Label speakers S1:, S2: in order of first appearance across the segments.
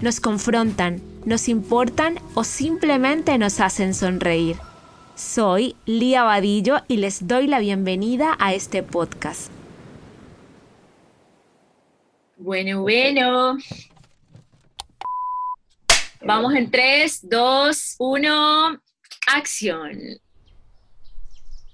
S1: nos confrontan, nos importan o simplemente nos hacen sonreír. Soy Lía Vadillo y les doy la bienvenida a este podcast.
S2: Bueno, bueno. Vamos en 3, 2, 1, acción.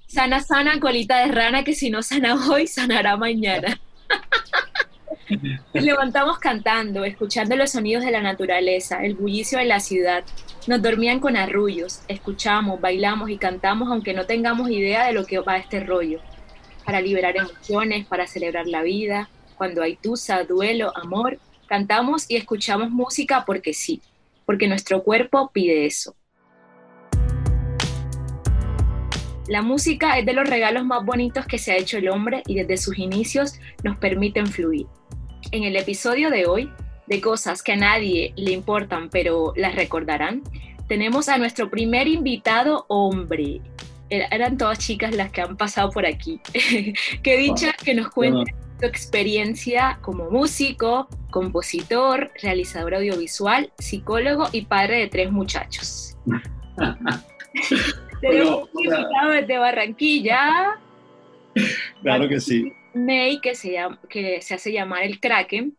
S2: Sana, sana, colita de rana, que si no sana hoy, sanará mañana. Nos levantamos cantando, escuchando los sonidos de la naturaleza, el bullicio de la ciudad. Nos dormían con arrullos, escuchamos, bailamos y cantamos aunque no tengamos idea de lo que va este rollo. Para liberar emociones, para celebrar la vida, cuando hay tusa, duelo, amor, cantamos y escuchamos música porque sí, porque nuestro cuerpo pide eso. La música es de los regalos más bonitos que se ha hecho el hombre y desde sus inicios nos permiten fluir. En el episodio de hoy, de cosas que a nadie le importan pero las recordarán, tenemos a nuestro primer invitado hombre. Eran todas chicas las que han pasado por aquí. Qué dicha que nos cuente su experiencia como músico, compositor, realizador audiovisual, psicólogo y padre de tres muchachos. Tenemos un invitado desde Barranquilla.
S3: Claro que sí.
S2: May, que se, llama, que se hace llamar el Kraken.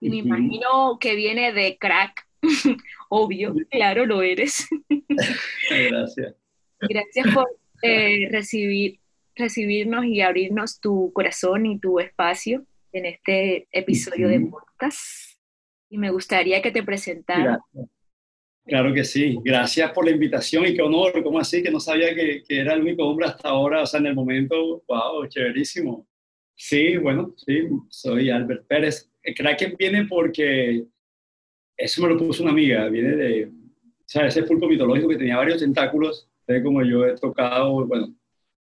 S2: Y me imagino que viene de crack. Obvio, claro, lo eres.
S3: Gracias.
S2: Gracias por eh, recibir, recibirnos y abrirnos tu corazón y tu espacio en este episodio de podcast. Y me gustaría que te presentaras.
S3: Claro que sí. Gracias por la invitación y qué honor. ¿Cómo así? Que no sabía que, que, era el único hombre hasta ahora, o sea, en el momento. ¡Wow! Chéverísimo. Sí, bueno, sí, soy Albert Pérez. El Kraken viene porque eso me lo puso una amiga. Viene de, o sea, ese pulpo mitológico que tenía varios tentáculos. Como yo he tocado, bueno,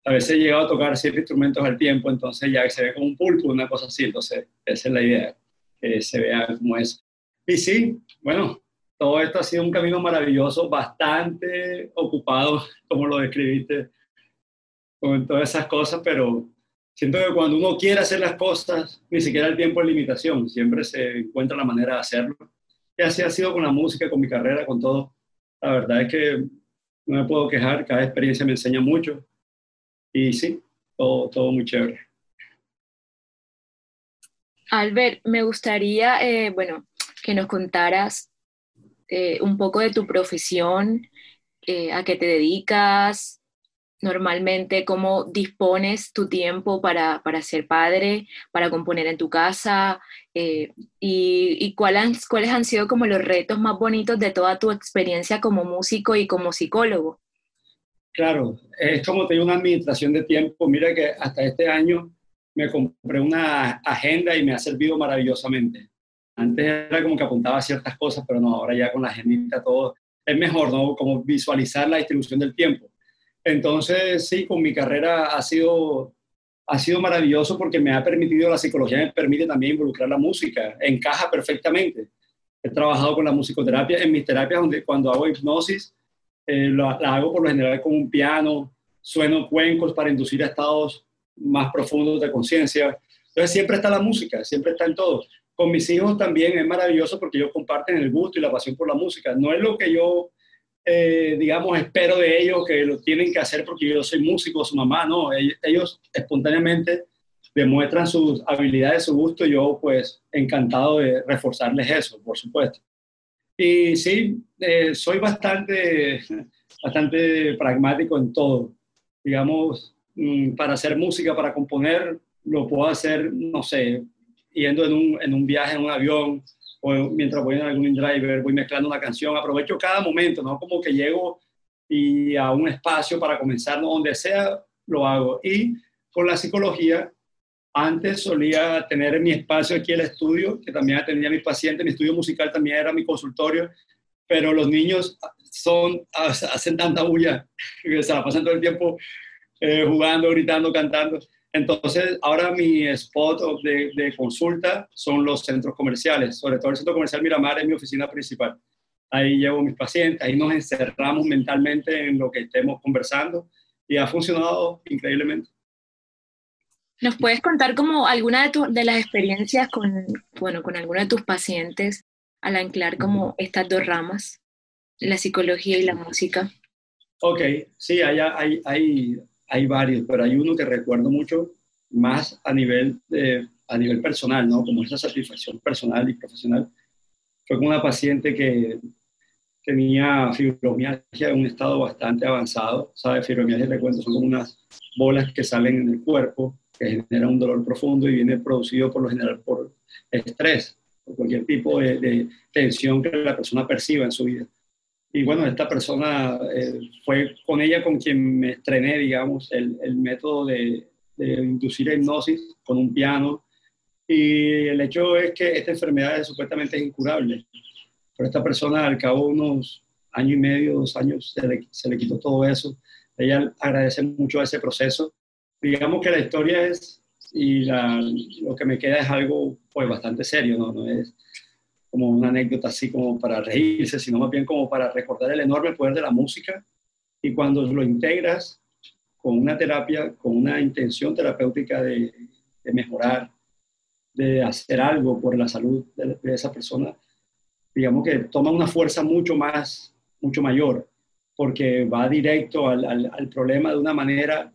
S3: a veces he llegado a tocar siete instrumentos al tiempo, entonces ya se ve como un pulpo, una cosa así. Entonces, esa es la idea, que se vea como eso. Y sí, bueno, todo esto ha sido un camino maravilloso, bastante ocupado, como lo describiste, con todas esas cosas, pero siento que cuando uno quiere hacer las cosas, ni siquiera el tiempo es limitación, siempre se encuentra la manera de hacerlo. Y así ha sido con la música, con mi carrera, con todo. La verdad es que no me puedo quejar, cada experiencia me enseña mucho. Y sí, todo, todo muy chévere.
S2: Albert, me gustaría, eh, bueno, que nos contaras eh, un poco de tu profesión, eh, a qué te dedicas, normalmente cómo dispones tu tiempo para, para ser padre, para componer en tu casa eh, y, y cuáles, cuáles han sido como los retos más bonitos de toda tu experiencia como músico y como psicólogo.
S3: Claro, es como tengo una administración de tiempo. Mira que hasta este año me compré una agenda y me ha servido maravillosamente. Antes era como que apuntaba ciertas cosas, pero no, ahora ya con la agendita todo es mejor, ¿no? Como visualizar la distribución del tiempo. Entonces, sí, con mi carrera ha sido, ha sido maravilloso porque me ha permitido, la psicología me permite también involucrar la música, encaja perfectamente. He trabajado con la musicoterapia en mis terapias, donde cuando hago hipnosis, eh, la, hago por lo general con un piano, sueno cuencos para inducir a estados más profundos de conciencia. Entonces siempre está la música, siempre está en todo. Con mis hijos también es maravilloso porque ellos comparten el gusto y la pasión por la música. No es lo que yo, eh, digamos, espero de ellos que lo tienen que hacer porque yo soy músico, su mamá, no. Ellos, espontáneamente demuestran sus habilidades, su gusto. Y yo, pues, encantado de reforzarles eso, por supuesto. Y sí, eh, soy bastante, bastante pragmático en todo. Digamos, mm, para hacer música, para componer, lo puedo hacer, no sé, yendo en un, en un viaje en un avión o mientras voy en algún driver, voy mezclando una canción, aprovecho cada momento, ¿no? Como que llego y a un espacio para comenzar, donde sea, lo hago. Y con la psicología, antes solía tener mi espacio aquí el estudio, que también atendía a mis pacientes, mi estudio musical también era mi consultorio, pero los niños son, hacen tanta bulla que se la pasan todo el tiempo eh, jugando, gritando, cantando. Entonces, ahora mi spot de, de, consulta son los centros comerciales, sobre todo el centro comercial Miramar es mi oficina principal. Ahí llevo mis pacientes, ahí nos encerramos mentalmente en lo que estemos conversando y ha funcionado increíblemente.
S2: ¿Nos puedes contar como alguna de, de las experiencias con, bueno, con alguno de tus pacientes al anclar como estas dos ramas, la psicología y la música?
S3: Ok, sí, hay, hay, hay, hay varios, pero hay uno que recuerdo mucho más a nivel, de, a nivel personal, ¿no? Como esa satisfacción personal y profesional. Fue con una paciente que tenía fibromialgia en un estado bastante avanzado. ¿Sabes? Fibromialgia, te cuento, son como unas bolas que salen en el cuerpo, que generan un dolor profundo y viene producido por lo general por estrés, por cualquier tipo de, tensión que la persona perciba en su vida. Y bueno, esta persona eh, fue con ella con quien me estrené, digamos, el, el método de, de inducir hipnosis con un piano. Y el hecho es que esta enfermedad es, supuestamente es incurable. Pero esta persona, al cabo de unos año y medio, dos años, se le, se le quitó todo eso. Ella agradece mucho ese proceso. Digamos que la historia es, y la, lo que me queda es algo pues bastante serio, ¿no? no es como una anécdota así como para reírse, sino más bien como para recordar el enorme poder de la música y cuando lo integras con una terapia, con una intención terapéutica de, de mejorar, de hacer algo por la salud de, de, esa persona, digamos que toma una fuerza mucho más, mucho mayor, porque va directo al, al, al problema de una manera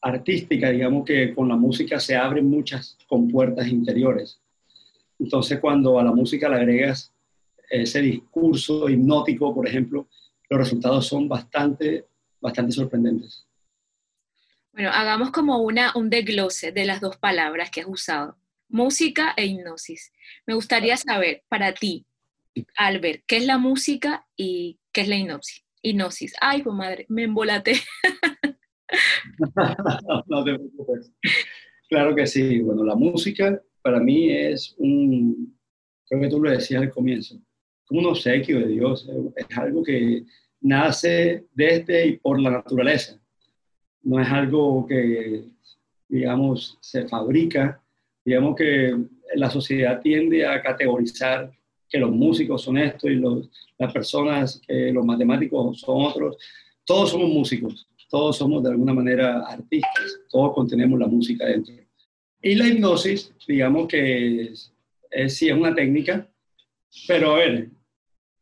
S3: artística, digamos que con la música se abren muchas compuertas interiores. Entonces, cuando a la música le agregas ese discurso hipnótico, por ejemplo, los resultados son bastante, bastante sorprendentes.
S2: Bueno, hagamos como una, un desglose de las dos palabras que has usado, música e hipnosis. Me gustaría saber, para ti, Albert, ¿qué es la música y qué es la hipnosis? Hipnosis. Ay, pues madre, me embolate.
S3: no te preocupes. Claro que sí. Bueno, la música para mí es un, creo que tú lo decías al comienzo, como un obsequio de Dios. Es algo que nace desde y por la naturaleza. No es algo que, digamos, se fabrica. Digamos que la sociedad tiende a categorizar que los músicos son esto y los, las personas, los matemáticos son otros. Todos somos músicos, todos somos de alguna manera artistas, todos contenemos la música dentro. Y la hipnosis, digamos que es, sí es una técnica, pero a ver,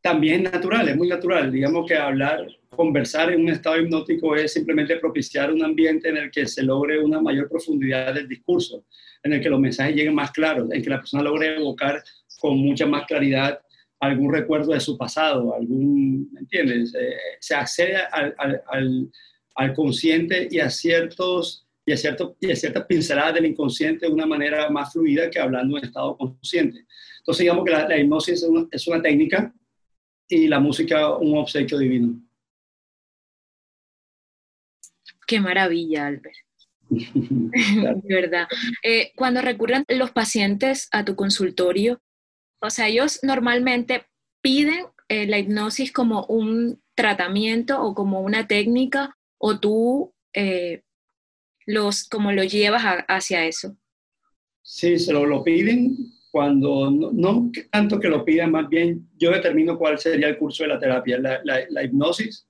S3: también es natural, es muy natural. Digamos que hablar, conversar en un estado hipnótico es simplemente propiciar un ambiente en el que se logre una mayor profundidad del discurso, en el que los mensajes lleguen más claros, en que la persona logre evocar con mucha más claridad algún recuerdo de su pasado, algún, ¿me entiendes? Eh, se accede al, al, al, consciente y a, ciertos, y, a cierto, y a ciertas pinceladas del inconsciente de una manera más fluida que hablando en estado consciente. Entonces digamos que la, la hipnosis es una, es una técnica y la música un obsequio divino.
S2: Qué maravilla, Albert. de verdad. Eh, cuando recurren los pacientes a tu consultorio, o sea, ellos normalmente piden eh, la hipnosis como un tratamiento o como una técnica, o tú eh, los, como lo llevas hacia eso.
S3: Sí, se lo, lo piden cuando, no, tanto que lo pidan, más bien yo determino cuál sería el curso de la terapia. La, la, hipnosis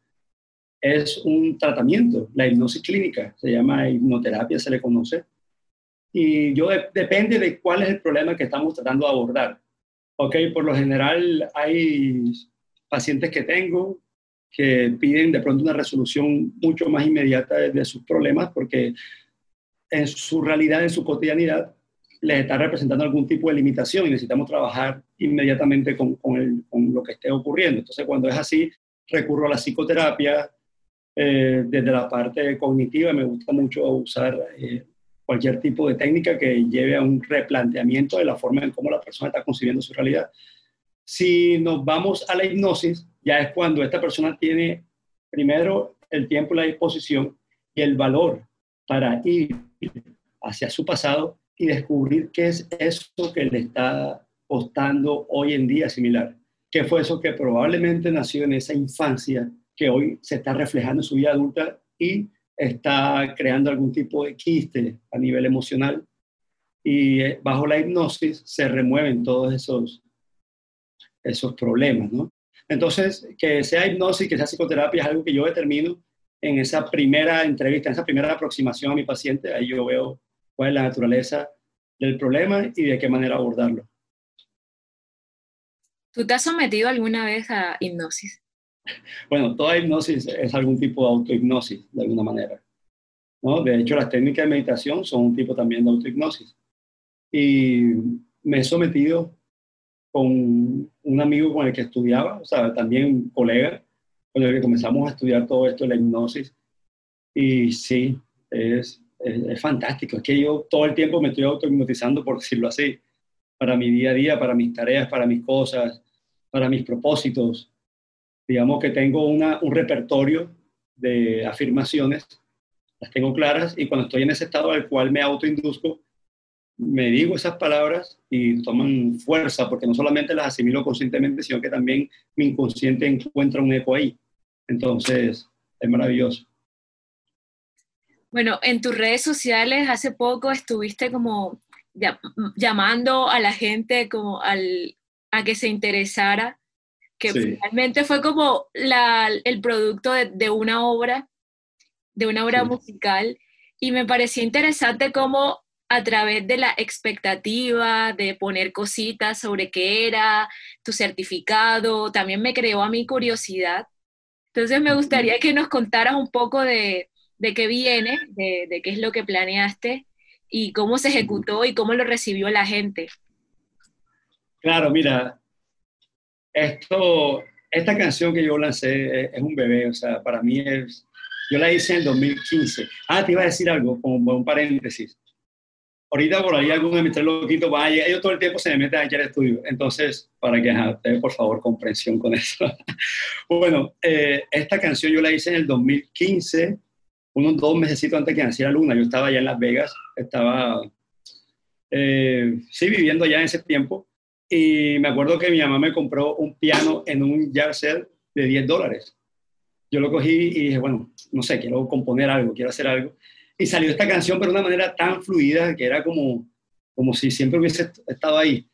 S3: es un tratamiento, la hipnosis clínica, se llama hipnoterapia, se le conoce. Y yo de, depende de cuál es el problema que estamos tratando de abordar. Ok, por lo general hay pacientes que tengo que piden de pronto una resolución mucho más inmediata de, de sus problemas porque en su realidad, en su cotidianidad, les está representando algún tipo de limitación y necesitamos trabajar inmediatamente con, con, lo que esté ocurriendo. Entonces, cuando es así, recurro a la psicoterapia. Eh, desde la parte cognitiva me gusta mucho usar eh, cualquier tipo de técnica que lleve a un replanteamiento de la forma en cómo la persona está concibiendo su realidad. Si nos vamos a la hipnosis, ya es cuando esta persona tiene primero el tiempo la disposición y el valor para ir hacia su pasado y descubrir qué es eso que le está costando hoy en día similar. qué fue eso que probablemente nació en esa infancia que hoy se está reflejando en su vida adulta y está creando algún tipo de quiste a nivel emocional. Y eh, bajo la hipnosis se remueven todos esos, esos problemas, ¿no? Entonces, que sea hipnosis, que sea psicoterapia es algo que yo determino en esa primera entrevista, en esa primera aproximación a mi paciente. Ahí yo veo cuál es la naturaleza del problema y de qué manera abordarlo.
S2: ¿Tú te has sometido alguna vez a hipnosis?
S3: Bueno, toda hipnosis es algún tipo de autohipnosis, de alguna manera. ¿no? De hecho, las técnicas de meditación son un tipo también de autohipnosis. Y me he sometido con un amigo con el que estudiaba, o sea, también un colega, con el que comenzamos a estudiar todo esto de la hipnosis. Y sí, es, es, fantástico. Es que yo todo el tiempo me estoy autohipnotizando, por decirlo así, para mi día a día, para mis tareas, para mis cosas, para mis propósitos. Digamos que tengo una, un repertorio de afirmaciones, las tengo claras y cuando estoy en ese estado al cual me autoinduzco, me digo esas palabras y toman fuerza, porque no solamente las asimilo conscientemente, sino que también mi inconsciente encuentra un eco ahí. Entonces, es maravilloso.
S2: Bueno, en tus redes sociales hace poco estuviste como llamando a la gente como al, a que se interesara, que realmente fue como la, el producto de, de, una obra, de una obra musical, y me parecía interesante cómo a través de la expectativa, de poner cositas sobre qué era tu certificado, también me creó a mi curiosidad. Entonces me gustaría que nos contaras un poco de, de qué viene, de, de, qué es lo que planeaste y cómo se ejecutó y cómo lo recibió la gente.
S3: Claro, mira, esto, esta canción que yo lancé es, un bebé, o sea, para mí es, yo la hice en el 2015. Ah, te iba a decir algo, como un paréntesis ahorita por ahí alguno de mis tres loquitos va ellos todo el tiempo se me meten aquí al estudio, entonces, para que por favor comprensión con eso. bueno, eh, esta canción yo la hice en el 2015, unos dos meses antes que naciera Luna, yo estaba allá en Las Vegas, estaba, eh, sí, viviendo allá en ese tiempo, y me acuerdo que mi mamá me compró un piano en un yard sale de 10 dólares. Yo lo cogí y dije, bueno, no sé, quiero componer algo, quiero hacer algo y salió esta canción, pero de una manera tan fluida que era como, como si siempre hubiese estado ahí.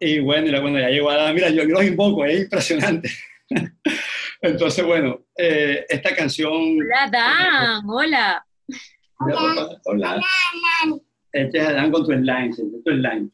S3: Y bueno, y bueno ya llegó a mira, yo, los invoco, es impresionante. Entonces, bueno, eh, esta canción...
S2: Hola, Dan, hola.
S3: Hola. Hola. Este es Adán con tu slime, tu slime.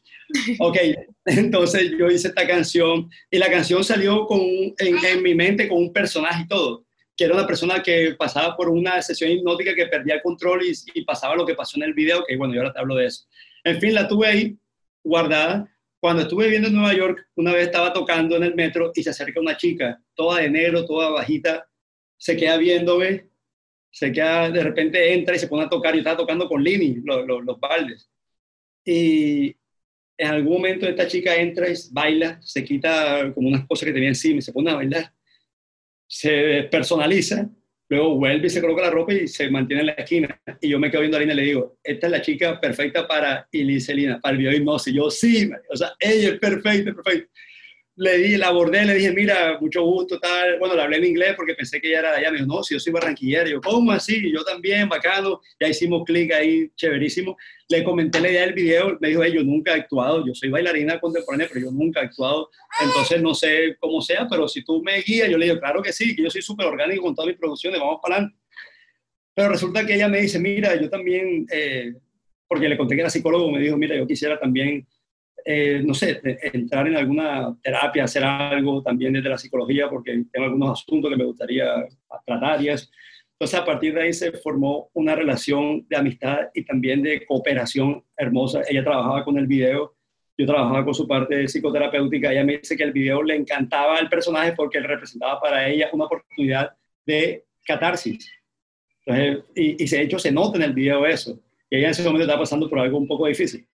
S3: Ok, entonces yo hice esta canción y la canción salió con, en, en mi mente con un personaje y todo que era una persona que pasaba por una sesión hipnótica que perdía el control y, pasaba lo que pasó en el video, que bueno, yo ahora te hablo de eso. En fin, la tuve ahí guardada. Cuando estuve viviendo en Nueva York, una vez estaba tocando en el metro y se acerca una chica, toda de negro, toda bajita, se queda viéndome, se queda, de repente entra y se pone a tocar, yo estaba tocando con Lini, los, los. Y en algún momento esta chica entra y baila, se quita como unas cosas que tenía encima y se pone a bailar se personaliza, luego vuelve y se coloca la ropa y se mantiene en la esquina. Y yo me quedo viendo a Lina y le digo, esta es la chica perfecta para Ilicelina, para el biohipnosis. Yo, sí, o sea, ella es perfecta, perfecta le di, la abordé, le dije, mira, mucho gusto, tal. Bueno, le hablé en inglés porque pensé que ella era de allá. Me dijo, no, si yo soy barranquillero. yo, ¿cómo así? Yo también, bacano. Ya hicimos clic ahí, chéverísimo. Le comenté la idea del video. Me dijo, yo nunca he actuado. Yo soy bailarina contemporánea, pero yo nunca he actuado. Entonces, no sé cómo sea, pero si tú me guías, yo le digo, claro que sí, que yo soy súper orgánico con todas mis producciones, vamos para adelante. Pero resulta que ella me dice, mira, yo también, eh, porque le conté que era psicólogo, me dijo, mira, yo quisiera también eh, no sé, entrar en alguna terapia, hacer algo también desde la psicología, porque tengo algunos asuntos que me gustaría tratar y eso. Entonces, a partir de ahí se formó una relación de amistad y también de cooperación hermosa. Ella trabajaba con el video, yo trabajaba con su parte psicoterapéutica. Ella me dice que el video le encantaba al personaje porque él representaba para ella una oportunidad de catarsis. Entonces, y, y de hecho se nota en el video eso. Y ella en ese momento estaba pasando por algo un poco difícil.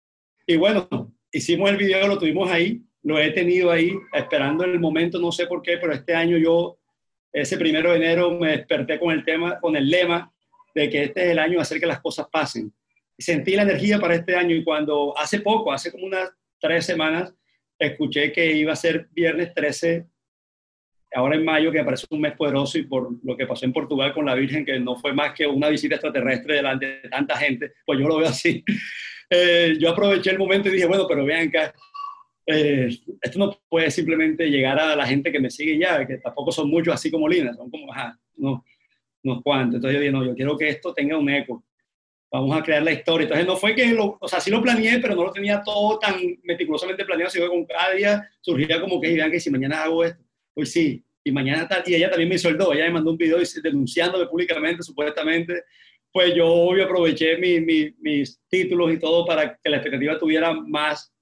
S3: Y bueno, hicimos el video, lo tuvimos ahí, lo he tenido ahí, esperando el momento, no sé por qué, pero este año yo, ese primero de enero, me desperté con el tema, con el lema de que este es el año de hacer que las cosas pasen. Sentí la energía para este año y cuando hace poco, hace como unas tres semanas, escuché que iba a ser viernes 13, ahora en mayo, que me parece un mes poderoso y por lo que pasó en Portugal con la Virgen, que no fue más que una visita extraterrestre delante de tanta gente, pues yo lo veo así. Eh, yo aproveché el momento y dije, bueno, pero vean que eh, esto no puede simplemente llegar a la gente que me sigue ya, que tampoco son muchos así como Lina, son como, ajá, no, unos cuantos. Entonces yo dije, no, yo quiero que esto tenga un eco. Vamos a crear la historia. Entonces no fue que, lo, o sea, sí lo planeé, pero no lo tenía todo tan meticulosamente planeado, sino que con cada día surgía como que, vean que si mañana hago esto, pues sí, y mañana tal. Y ella también me soldó, ella me mandó un video denunciándome públicamente, supuestamente. Pues yo obvio aproveché mis títulos y todo para que la expectativa tuviera más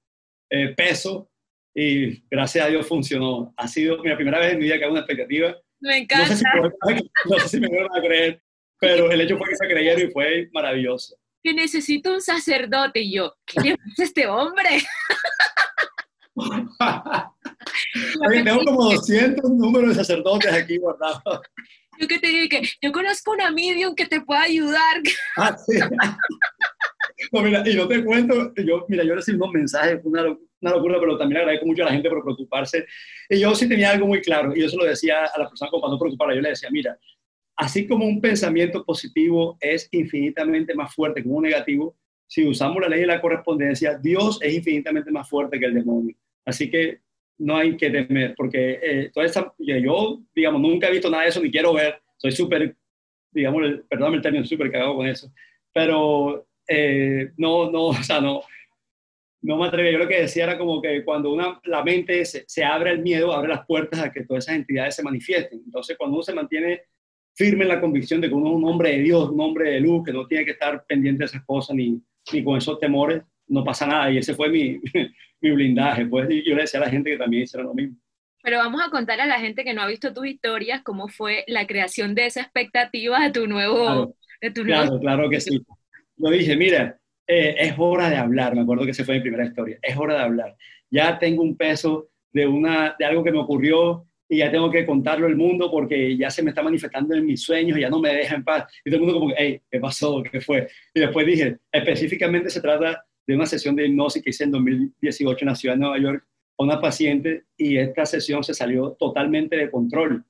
S3: eh, peso y gracias a Dios funcionó. Ha sido mi primera vez en mi vida que hago una expectativa
S2: me encanta.
S3: No sé si, me van a creer, pero el hecho fue que se creyeron y fue maravilloso.
S2: Que necesito un sacerdote y yo, ¿quién es este hombre?
S3: tengo como 200 números de sacerdotes aquí guardados.
S2: Yo que te dije que yo conozco una medium que te pueda ayudar.
S3: Ah, sí. No, mira, y no te cuento, yo, mira, yo recibí unos mensajes, una, una locura, pero también agradezco mucho a la gente por preocuparse. Y yo sí tenía algo muy claro, y yo se lo decía a la persona como para no preocuparla, yo le decía, mira, así como un pensamiento positivo es infinitamente más fuerte que un negativo, si usamos la ley de la correspondencia, Dios es infinitamente más fuerte que el demonio. Así que no hay que temer, porque eh, toda esta, yo, digamos, nunca he visto nada de eso, ni quiero ver, soy súper, digamos, perdóname el término, súper cagado con eso, pero eh, no, no, o sea, no, no me atreví. Yo lo que decía era como que cuando una, la mente se, se abre el miedo, abre las puertas a que todas esas entidades se manifiesten. Entonces, cuando uno se mantiene firme en la convicción de que uno es un hombre de Dios, un hombre de luz, que no tiene que estar pendiente de esas cosas ni, ni con esos temores, no pasa nada. Y ese fue mi, mi blindaje. Pues yo le decía a la gente que también hiciera lo mismo.
S2: Pero vamos a contar a la gente que no ha visto tus historias cómo fue la creación de esa expectativa de tu nuevo...
S3: Claro, de tu claro, claro que sí. Lo dije, mira, eh, es hora de hablar, me acuerdo que esa fue mi primera historia, es hora de hablar. Ya tengo un peso de, una, de algo que me ocurrió y ya tengo que contarlo al mundo porque ya se me está manifestando en mis sueños y ya no me deja en paz. Y todo el mundo como, hey, ¿qué pasó? ¿Qué fue? Y después dije, específicamente se trata de una sesión de hipnosis que hice en 2018 en la ciudad de Nueva York a una paciente y esta sesión se salió totalmente de control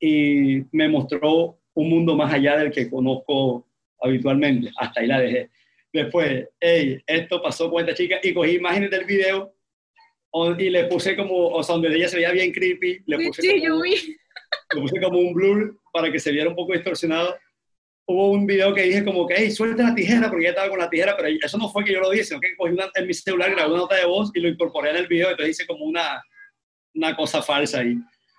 S3: y me mostró un mundo más allá del que conozco habitualmente. Hasta ahí la dejé. Después, hey, esto pasó con esta chica y cogí imágenes del video y le puse como, o sea, donde ella se veía bien creepy, le puse,
S2: sí,
S3: como,
S2: yo vi.
S3: le puse como un blur para que se viera un poco distorsionado. Hubo un video que dije como que, hey, suelta la tijera, porque ella estaba con la tijera, pero eso no fue que yo lo dije, sino que cogí una, en mi celular, grabé una nota de voz y lo incorporé en el video, entonces hice como una, una cosa falsa ahí.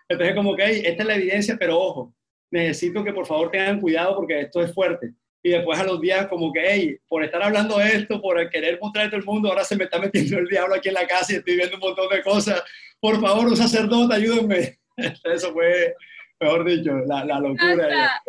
S3: Entonces como que, hey, esta es la evidencia, pero ojo, necesito que por favor tengan cuidado porque esto es fuerte y después a los días como que, hey, por estar hablando de esto, por querer mostrar a todo el mundo, ahora se me está metiendo el diablo aquí en la casa y estoy viendo un montón de cosas. Por favor, un sacerdote, ayúdenme. Eso fue, mejor dicho, la, la locura.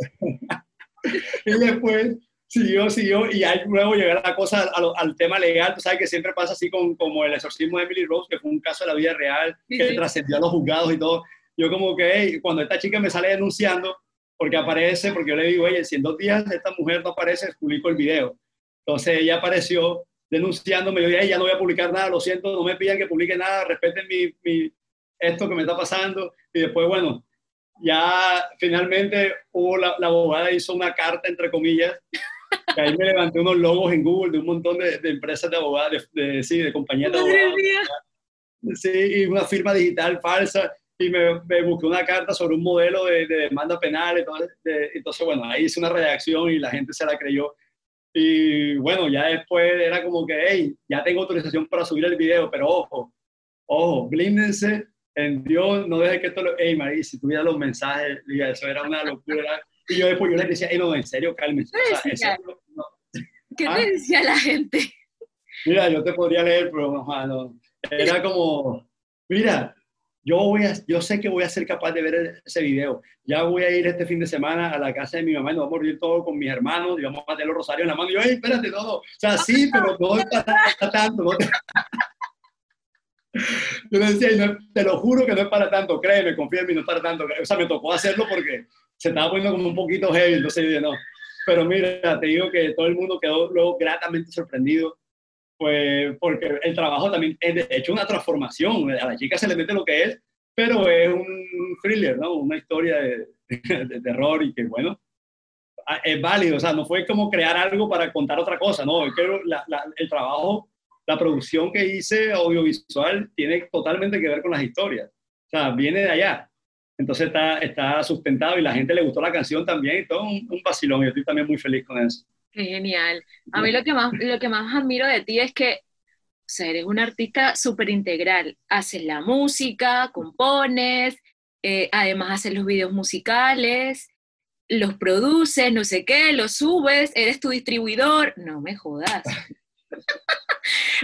S3: y después siguió, siguió, y ahí luego llegar la cosa al, al, tema legal, tú sabes que siempre pasa así con como el exorcismo de Emily Rose, que fue un caso de la vida real, que sí. trascendió a los juzgados y todo. Yo como que, hey, cuando esta chica me sale denunciando, porque aparece, porque yo le digo, oye, si en dos días esta mujer no aparece, publico el video. Entonces ella apareció denunciándome, yo dije, ya no voy a publicar nada, lo siento, no me pidan que publique nada, respeten mi, mi, esto que me está pasando. Y después, bueno, ya finalmente hubo la, la abogada hizo una carta, entre comillas, que ahí me levanté unos logos en Google de un montón de, de empresas de abogados, de, de, sí, de compañías de abogados. Sí, y una firma digital falsa y me, me, busqué una carta sobre un modelo de, de demanda penal. Entonces, entonces, bueno, ahí hice una redacción y la gente se la creyó. Y bueno, ya después era como que, hey, ya tengo autorización para subir el video, pero ojo, ojo, blíndense en Dios, no dejen que esto lo... Hey, María, si tuviera los mensajes, eso era una locura. Y yo después yo les decía, hey, no, en serio, cálmense. O sea, eso, no.
S2: ¿Qué ¿Ah? te decía la gente?
S3: Mira, yo te podría leer, pero no, no. Era como, mira, yo, voy a, yo sé que voy a ser capaz de ver ese video. Ya voy a ir este fin de semana a la casa de mi mamá y nos vamos a reunir todo con mis hermanos y vamos a tener los rosarios en la mano. Y yo, hey, espérate, no, no. O sea, sí, pero no es para tanto. Yo le decía, no, te lo juro que no es para tanto, créeme, confía en mí, no es para tanto. O sea, me tocó hacerlo porque se estaba poniendo como un poquito heavy, entonces yo dije, no. Pero mira, te digo que todo el mundo quedó luego gratamente sorprendido Pues porque el trabajo también es de hecho una transformación. A la chica se le mete lo que es, pero es un thriller, ¿no? Una historia de, de terror y que, bueno, es válido. O sea, no fue como crear algo para contar otra cosa, ¿no? Es que el trabajo, la producción que hice audiovisual tiene totalmente que ver con las historias. O sea, viene de allá. Entonces está, está sustentado y la gente le gustó la canción también y todo un, un vacilón. Yo estoy también muy feliz con eso.
S2: Qué genial. A mí lo que más, lo que más admiro de ti es que eres un artista súper integral. Haces la música, compones, eh, además haces los videos musicales, los produces, no sé qué, los subes, eres tu distribuidor. No me jodas.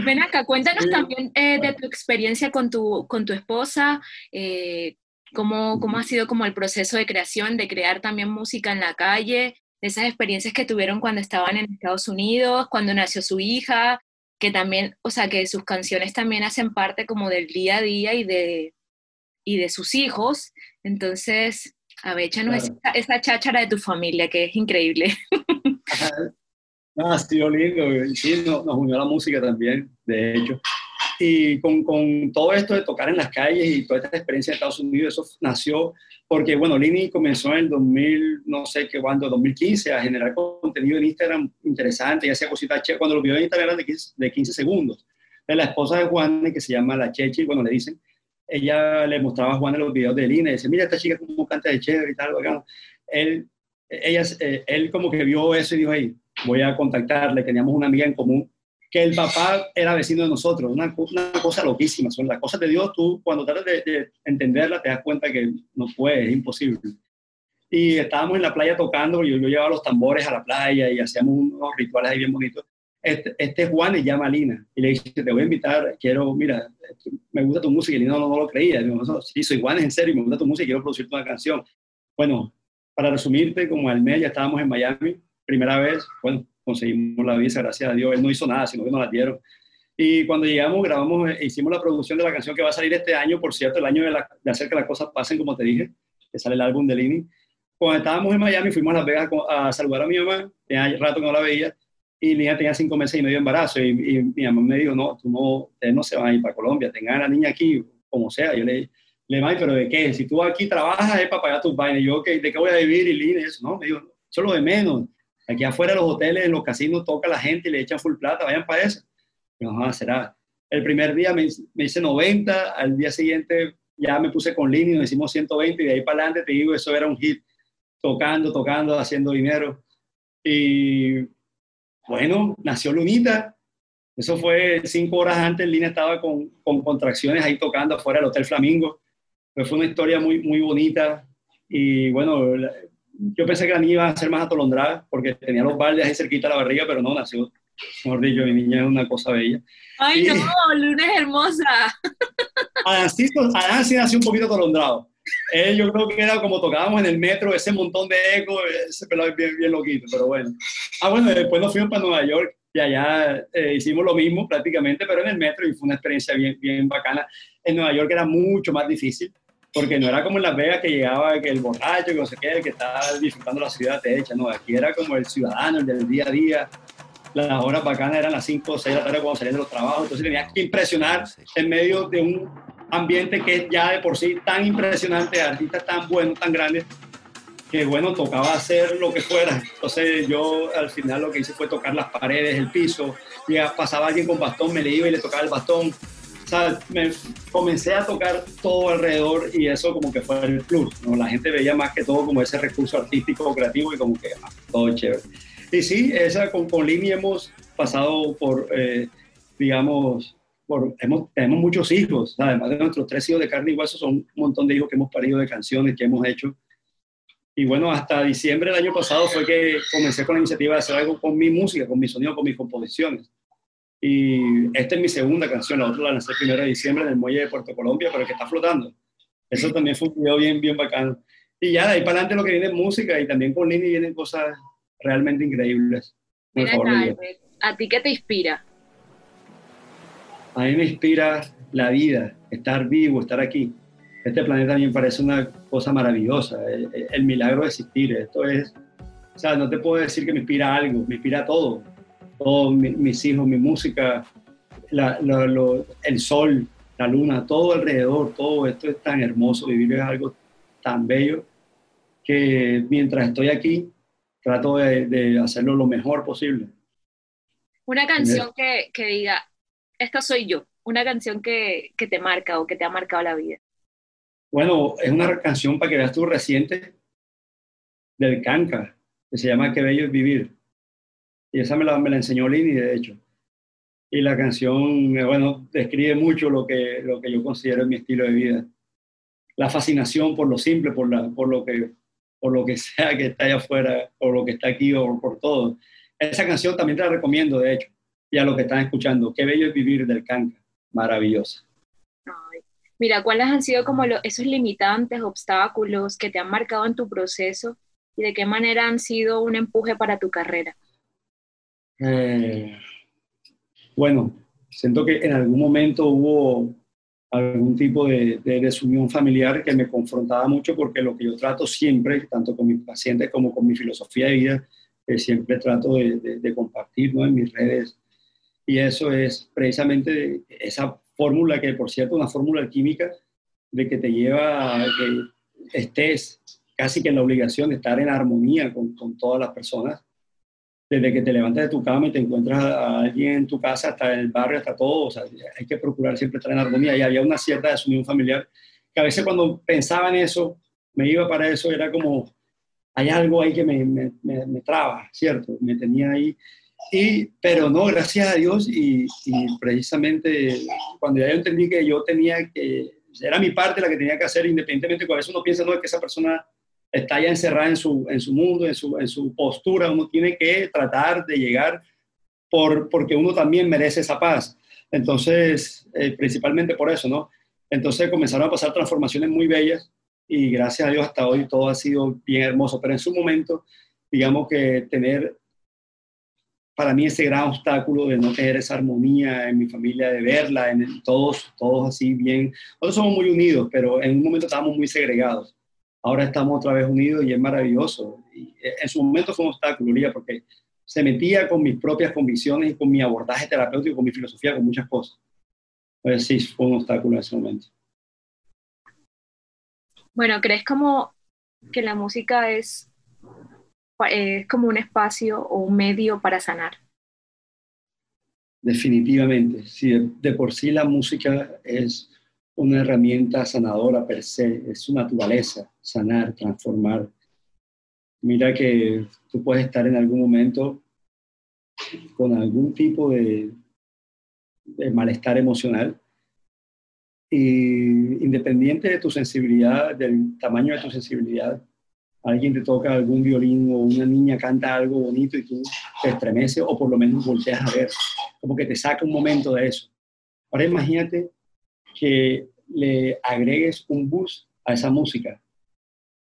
S2: Ven acá, cuéntanos también eh, de tu experiencia con tu, con tu esposa, eh, cómo, cómo ha sido como el proceso de creación, de crear también música en la calle, esas experiencias que tuvieron cuando estaban en Estados Unidos, cuando nació su hija, que también, o sea, que sus canciones también hacen parte como del día a día y de, y de sus hijos. Entonces, a ver, échanos esa, cháchara de tu familia, que es increíble.
S3: Ah, sido lindo, sí, nos, nos unió la música también, de hecho. Y con, con, todo esto de tocar en las calles y toda esta experiencia en Estados Unidos, eso nació porque, bueno, Lini comenzó en el 2000, no sé qué cuándo, 2015, a generar contenido en Instagram interesante y hacía cositas chéveres. Cuando lo vio en Instagram eran de 15, de 15 segundos. De la esposa de Juan, que se llama La Chechi, bueno, le dicen, ella le mostraba a Juan los videos de Lina y dice, mira esta chica como canta de chévere y tal, Él, ella, eh, él como que vio eso y dijo, hey, voy a contactarle, teníamos una amiga en común que el papá era vecino de nosotros, una, una cosa loquísima, son las cosas de Dios, tú cuando tratas de, de, entenderla te das cuenta que no puede, es imposible. Y estábamos en la playa tocando, yo, yo llevaba los tambores a la playa y hacíamos unos rituales ahí bien bonitos. Este, este Juan le llama a Lina y le dice, te voy a invitar, quiero, mira, me gusta tu música, y Lina no, no lo creía, digo, no, sí, soy Juan, en serio, me gusta tu música, quiero producirte una canción. Bueno, para resumirte, como al mes ya estábamos en Miami, primera vez, bueno, conseguimos la visa, gracias a Dios. Él no hizo nada, sino que nos la dieron. Y cuando llegamos, grabamos, e hicimos la producción de la canción que va a salir este año, por cierto, el año de, hacer que las cosas pasen, como te dije, que sale el álbum de Lini. Cuando estábamos en Miami, fuimos a Las Vegas a, saludar a mi mamá, tenía rato que no la veía, y niña tenía cinco meses y medio de embarazo, y, mi mamá me dijo, no, tú no, ustedes no se van a ir para Colombia, tengan a la niña aquí, como sea. Yo le le dije, pero ¿de qué? Si tú aquí trabajas es para pagar tus vainas. yo, ¿de qué voy a vivir? Y Lini, eso, no, me dijo, eso es lo de menos Aquí afuera los hoteles, en los casinos, toca la gente y le echan full plata, vayan para eso. no, será. El primer día me, hice 90, al día siguiente ya me puse con Lini, nos hicimos 120 y de ahí para adelante te digo, eso era un hit, tocando, tocando, haciendo dinero. Y bueno, nació Lunita. Eso fue cinco horas antes, Lina estaba con, con contracciones ahí tocando afuera del Hotel Flamingo. Pero fue una historia muy, muy bonita. Y bueno, yo pensé que la niña iba a ser más atolondrada porque tenía los baldes ahí cerquita de la barriga, pero no, nació, mejor dicho, mi niña es una cosa bella.
S2: Ay, no, Luna es hermosa.
S3: Adán sí nació un poquito atolondrado. Él yo creo que era como tocábamos en el metro, ese montón de eco, ese pelado es bien, bien loquito, pero bueno. Ah, bueno, después nos fuimos para Nueva York y allá eh, hicimos lo mismo prácticamente, pero en el metro y fue una experiencia bien, bien bacana. En Nueva York era mucho más difícil porque no era como en Las Vegas que llegaba el borracho, que no sé qué, el que estaba disfrutando la ciudad te echa, no, aquí era como el ciudadano, el del día a día, las horas bacanas eran las 5 o 6 de la tarde cuando salían de los trabajos, entonces tenías que impresionar en medio de un ambiente que es ya de por sí tan impresionante, artistas tan buenos, tan grandes, que bueno, tocaba hacer lo que fuera. Entonces yo al final lo que hice fue tocar las paredes, el piso, ya pasaba alguien con bastón, me le iba y le tocaba el bastón, sea, me comencé a tocar todo alrededor y eso como que fue el plus, ¿no? La gente veía más que todo como ese recurso artístico, creativo y como que ah, todo chévere. Y sí, esa, con, con Lini hemos pasado por, eh, digamos, por, hemos, tenemos muchos hijos, además de nuestros tres hijos de carne y hueso, son un montón de hijos que hemos parido de canciones que hemos hecho. Y bueno, hasta diciembre del año pasado fue que comencé con la iniciativa de hacer algo con mi música, con mi sonido, con mis composiciones. Y esta es mi segunda canción, la otra la lancé el 1 de diciembre en el muelle de Puerto Colombia, pero que está flotando. Eso también fue un video bien, bien bacano. Y ya de ahí para adelante lo que viene es música y también con Lini vienen cosas realmente increíbles.
S2: Mira, ¿a ti qué te inspira?
S3: A mí me inspira la vida, estar vivo, estar aquí. Este planeta a mí me parece una cosa maravillosa, el, el milagro de existir. Esto es, o sea, no te puedo decir que me inspira algo, me inspira todo todos mis hijos, mi música, el sol, la luna, todo alrededor, todo esto es tan hermoso, vivir es algo tan bello que mientras estoy aquí trato de, hacerlo lo mejor posible.
S2: Una canción que, que, diga, esta soy yo, una canción que, que te marca o que te ha marcado la vida.
S3: Bueno, es una canción para que veas tú reciente del Canca, que se llama Qué bello es vivir. Y esa me la, me la enseñó Lini, de hecho. Y la canción, eh, bueno, describe mucho lo que, lo que yo considero mi estilo de vida. La fascinación por lo simple, por, la, por, lo, que, por lo que sea que está allá afuera, por lo que está aquí o por todo. Esa canción también te la recomiendo, de hecho, y a los que están escuchando. Qué bello es vivir del Canca. Maravillosa.
S2: Mira, ¿cuáles han sido como esos limitantes, obstáculos que te han marcado en tu proceso y de qué manera han sido un empuje para tu carrera?
S3: Eh, bueno, siento que en algún momento hubo algún tipo de, desunión familiar que me confrontaba mucho porque lo que yo trato siempre, tanto con mis pacientes como con mi filosofía de vida, que siempre trato de, compartir ¿no? en mis redes. Y eso es precisamente esa fórmula que, por cierto, una fórmula química de que te lleva a que estés casi que en la obligación de estar en armonía con todas las personas desde que te levantas de tu cama y te encuentras a alguien en tu casa, hasta el barrio, hasta todo, o sea, hay que procurar siempre estar en armonía. Y había una cierta desunión familiar, que a veces cuando pensaba en eso, me iba para eso, era como, hay algo ahí que me, me, me, traba, ¿cierto? Me tenía ahí. Y, pero no, gracias a Dios, y, y precisamente cuando ya entendí que yo tenía que, era mi parte la que tenía que hacer, independientemente, con eso uno piensa, no, es que esa persona está ya encerrada en su, en su mundo, en su, en su postura, uno tiene que tratar de llegar por, porque uno también merece esa paz. Entonces, eh, principalmente por eso, ¿no? Entonces comenzaron a pasar transformaciones muy bellas y gracias a Dios hasta hoy todo ha sido bien hermoso, pero en su momento, digamos que tener para mí ese gran obstáculo de no tener esa armonía en mi familia, de verla, en todos, todos así bien. Nosotros somos muy unidos, pero en un momento estábamos muy segregados ahora estamos otra vez unidos y es maravilloso. Y en su momento fue un obstáculo, Lía, porque se metía con mis propias convicciones y con mi abordaje terapéutico, con mi filosofía, con muchas cosas. Pues sí, fue un obstáculo en ese momento.
S2: Bueno, ¿crees como que la música es, es como un espacio o un medio para sanar?
S3: Definitivamente, sí, de por sí la música es una herramienta sanadora per se, es su naturaleza, sanar, transformar. Mira que tú puedes estar en algún momento con algún tipo de, malestar emocional y independiente de tu sensibilidad, del tamaño de tu sensibilidad, alguien te toca algún violín o una niña canta algo bonito y tú te estremeces o por lo menos volteas a ver, como que te saca un momento de eso. Ahora imagínate que le agregues un bus a esa música,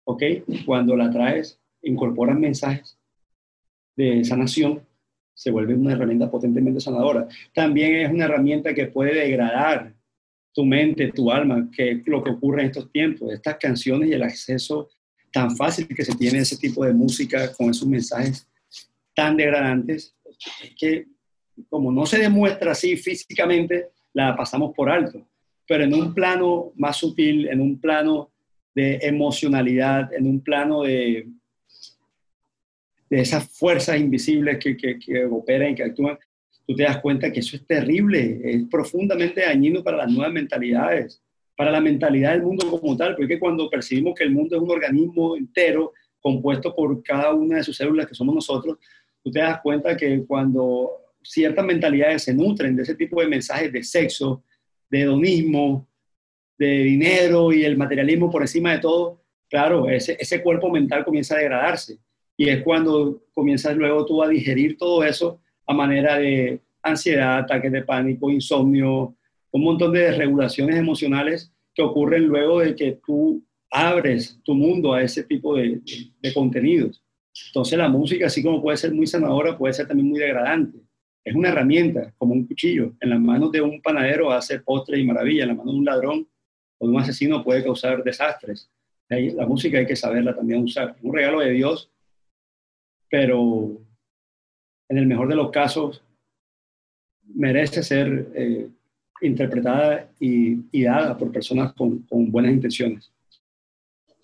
S3: ¿ok? Cuando la traes, incorporan mensajes de sanación, se vuelve una herramienta potentemente sanadora. También es una herramienta que puede degradar tu mente, tu alma, que es lo que ocurre en estos tiempos. Estas canciones y el acceso tan fácil que se tiene a ese tipo de música con esos mensajes tan degradantes, es que como no se demuestra así físicamente, la pasamos por alto pero en un plano más sutil, en un plano de emocionalidad, en un plano de, de esas fuerzas invisibles que, que, operan y que actúan, tú te das cuenta que eso es terrible, es profundamente dañino para las nuevas mentalidades, para la mentalidad del mundo como tal, porque cuando percibimos que el mundo es un organismo entero, compuesto por cada una de sus células que somos nosotros, tú te das cuenta que cuando ciertas mentalidades se nutren de ese tipo de mensajes de sexo, de hedonismo, de dinero y el materialismo por encima de todo, claro, ese, ese cuerpo mental comienza a degradarse. Y es cuando comienzas luego tú a digerir todo eso a manera de ansiedad, ataques de pánico, insomnio, un montón de desregulaciones emocionales que ocurren luego de que tú abres tu mundo a ese tipo de, de, contenidos. Entonces la música, así como puede ser muy sanadora, puede ser también muy degradante es una herramienta, como un cuchillo. En las manos de un panadero hace postres y maravillas, en las manos de un ladrón o de un asesino puede causar desastres. La música hay que saberla también usar. Un regalo de Dios, pero en el mejor de los casos merece ser eh, interpretada y, dada por personas con, buenas intenciones.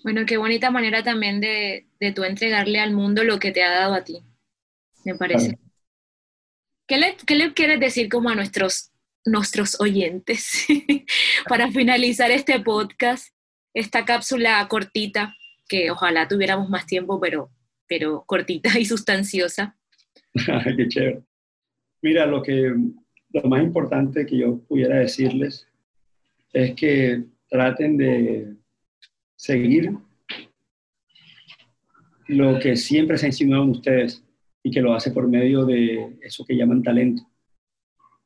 S2: Bueno, qué bonita manera también de, de tú entregarle al mundo lo que te ha dado a ti, me parece. ¿Qué, le, ¿Qué le quieres decir como a nuestros, nuestros oyentes para finalizar este podcast, esta cápsula cortita, que ojalá tuviéramos más tiempo, pero, pero cortita y sustanciosa?
S3: qué chévere. Mira, lo que lo más importante que yo pudiera decirles es que traten de seguir lo que siempre se ha insinuado en ustedes y que lo hace por medio de eso que llaman talento.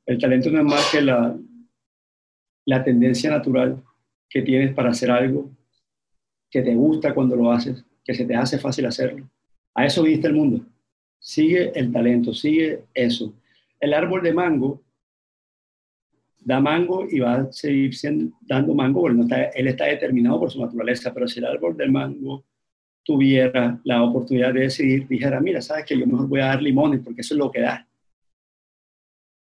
S3: El talento no es más que la, tendencia natural que tienes para hacer algo que te gusta cuando lo haces, que se te hace fácil hacerlo. A eso viste el mundo. Sigue el talento, sigue eso. El árbol de mango da mango y va a seguir dando mango, porque él está determinado por su naturaleza, pero si el árbol del mango tuviera la oportunidad de decidir, dijera, mira, sabes que yo mejor voy a dar limones porque eso es lo que da.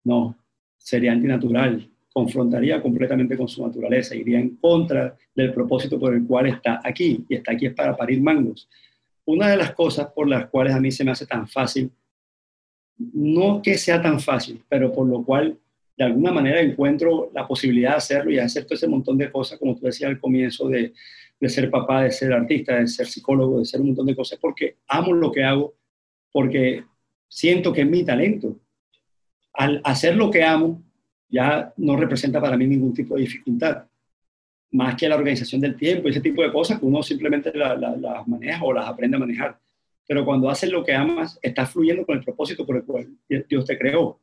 S3: No, sería antinatural, confrontaría completamente con su naturaleza, iría en contra del propósito por el cual está aquí, y está aquí es para parir mangos. Una de las cosas por las cuales a mí se me hace tan fácil, no que sea tan fácil, pero por lo cual de alguna manera encuentro la posibilidad de hacerlo y hacer todo ese montón de cosas, como tú decías al comienzo, de, de ser papá, de ser artista, de ser psicólogo, de ser un montón de cosas, porque amo lo que hago, porque siento que es mi talento. Al hacer lo que amo, ya no representa para mí ningún tipo de dificultad, más que la organización del tiempo, ese tipo de cosas que uno simplemente las maneja o las aprende a manejar. Pero cuando haces lo que amas, estás fluyendo con el propósito por el cual Dios te creó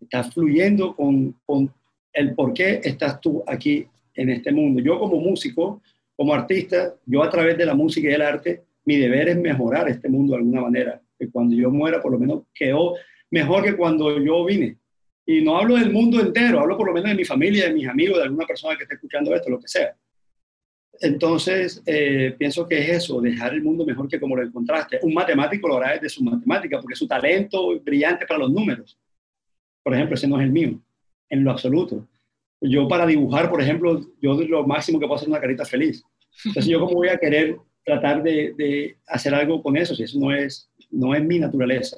S3: estás fluyendo con, con el por qué estás tú aquí en este mundo. Yo como músico, como artista, yo a través de la música y el arte, mi deber es mejorar este mundo de alguna manera. Que cuando yo muera, por lo menos quedó mejor que cuando yo vine. Y no hablo del mundo entero, hablo por lo menos de mi familia, de mis amigos, de alguna persona que esté escuchando esto, lo que sea. Entonces, eh, pienso que es eso, dejar el mundo mejor que como lo encontraste. Un matemático lo hará desde su matemática, porque su talento brillante para los números por ejemplo, ese no es el mío, en lo absoluto. Yo para dibujar, por ejemplo, yo lo máximo que puedo hacer es una carita feliz. Entonces, ¿yo cómo voy a querer tratar de, de, hacer algo con eso si eso no es, no es mi naturaleza?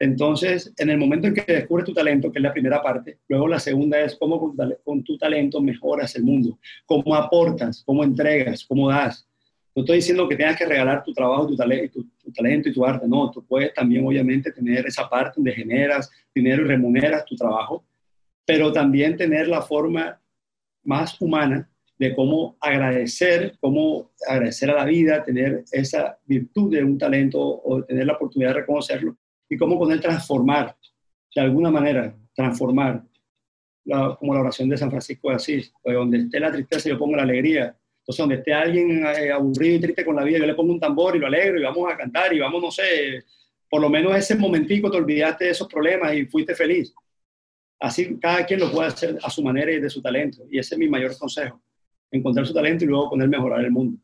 S3: Entonces, en el momento en que descubres tu talento, que es la primera parte, luego la segunda es cómo con tu talento mejoras el mundo, cómo aportas, cómo entregas, cómo das. No estoy diciendo que tengas que regalar tu trabajo, tu, talento, tu, talento y tu arte, no, tú puedes también obviamente tener esa parte donde generas dinero y remuneras tu trabajo, pero también tener la forma más humana de cómo agradecer, cómo agradecer a la vida, tener esa virtud de un talento o tener la oportunidad de reconocerlo y cómo él transformar, de alguna manera, transformar, como la oración de San Francisco de Asís, donde esté la tristeza yo pongo la alegría, entonces, donde esté alguien eh, aburrido y triste con la vida, yo le pongo un tambor y lo alegro y vamos a cantar y vamos, no sé, por lo menos ese momentico te olvidaste de esos problemas y fuiste feliz. Así cada quien lo puede hacer a su manera y de su talento. Y ese es mi mayor consejo, encontrar su talento y luego poner mejorar el mundo.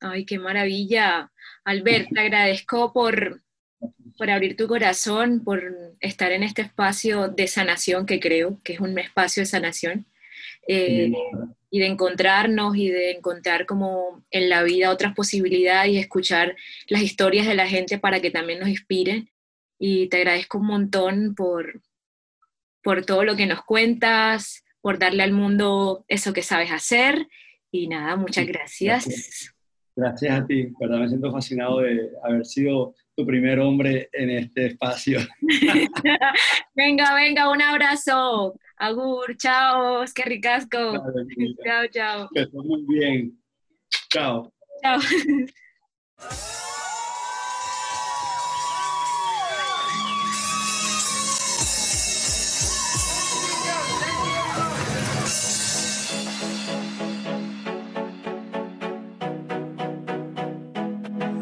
S2: Ay, qué maravilla. Albert, te agradezco por, por abrir tu corazón, por estar en este espacio de sanación que creo que es un espacio de sanación. Eh, y de encontrarnos y de encontrar como en la vida otras posibilidades y escuchar las historias de la gente para que también nos inspiren. Y te agradezco un montón por, por todo lo que nos cuentas, por darle al mundo eso que sabes hacer. Y nada, muchas gracias.
S3: Gracias, a ti, verdad me siento fascinado de haber sido tu primer hombre en este espacio.
S2: venga, venga, un abrazo. Agur, chao, qué ricasco. chao, chao.
S3: Que estés muy bien. Chao.
S2: Chao.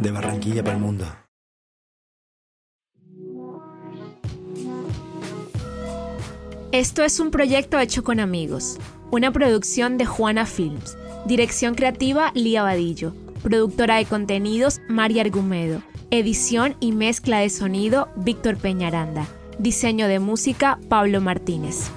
S4: De Barranquilla para el mundo.
S1: Esto es un proyecto hecho con amigos, una producción de Juana Films, dirección creativa Lía Vadillo, productora de contenidos María Argumedo, edición y mezcla de sonido Víctor Peñaranda,
S2: Diseño de música, Pablo Martínez.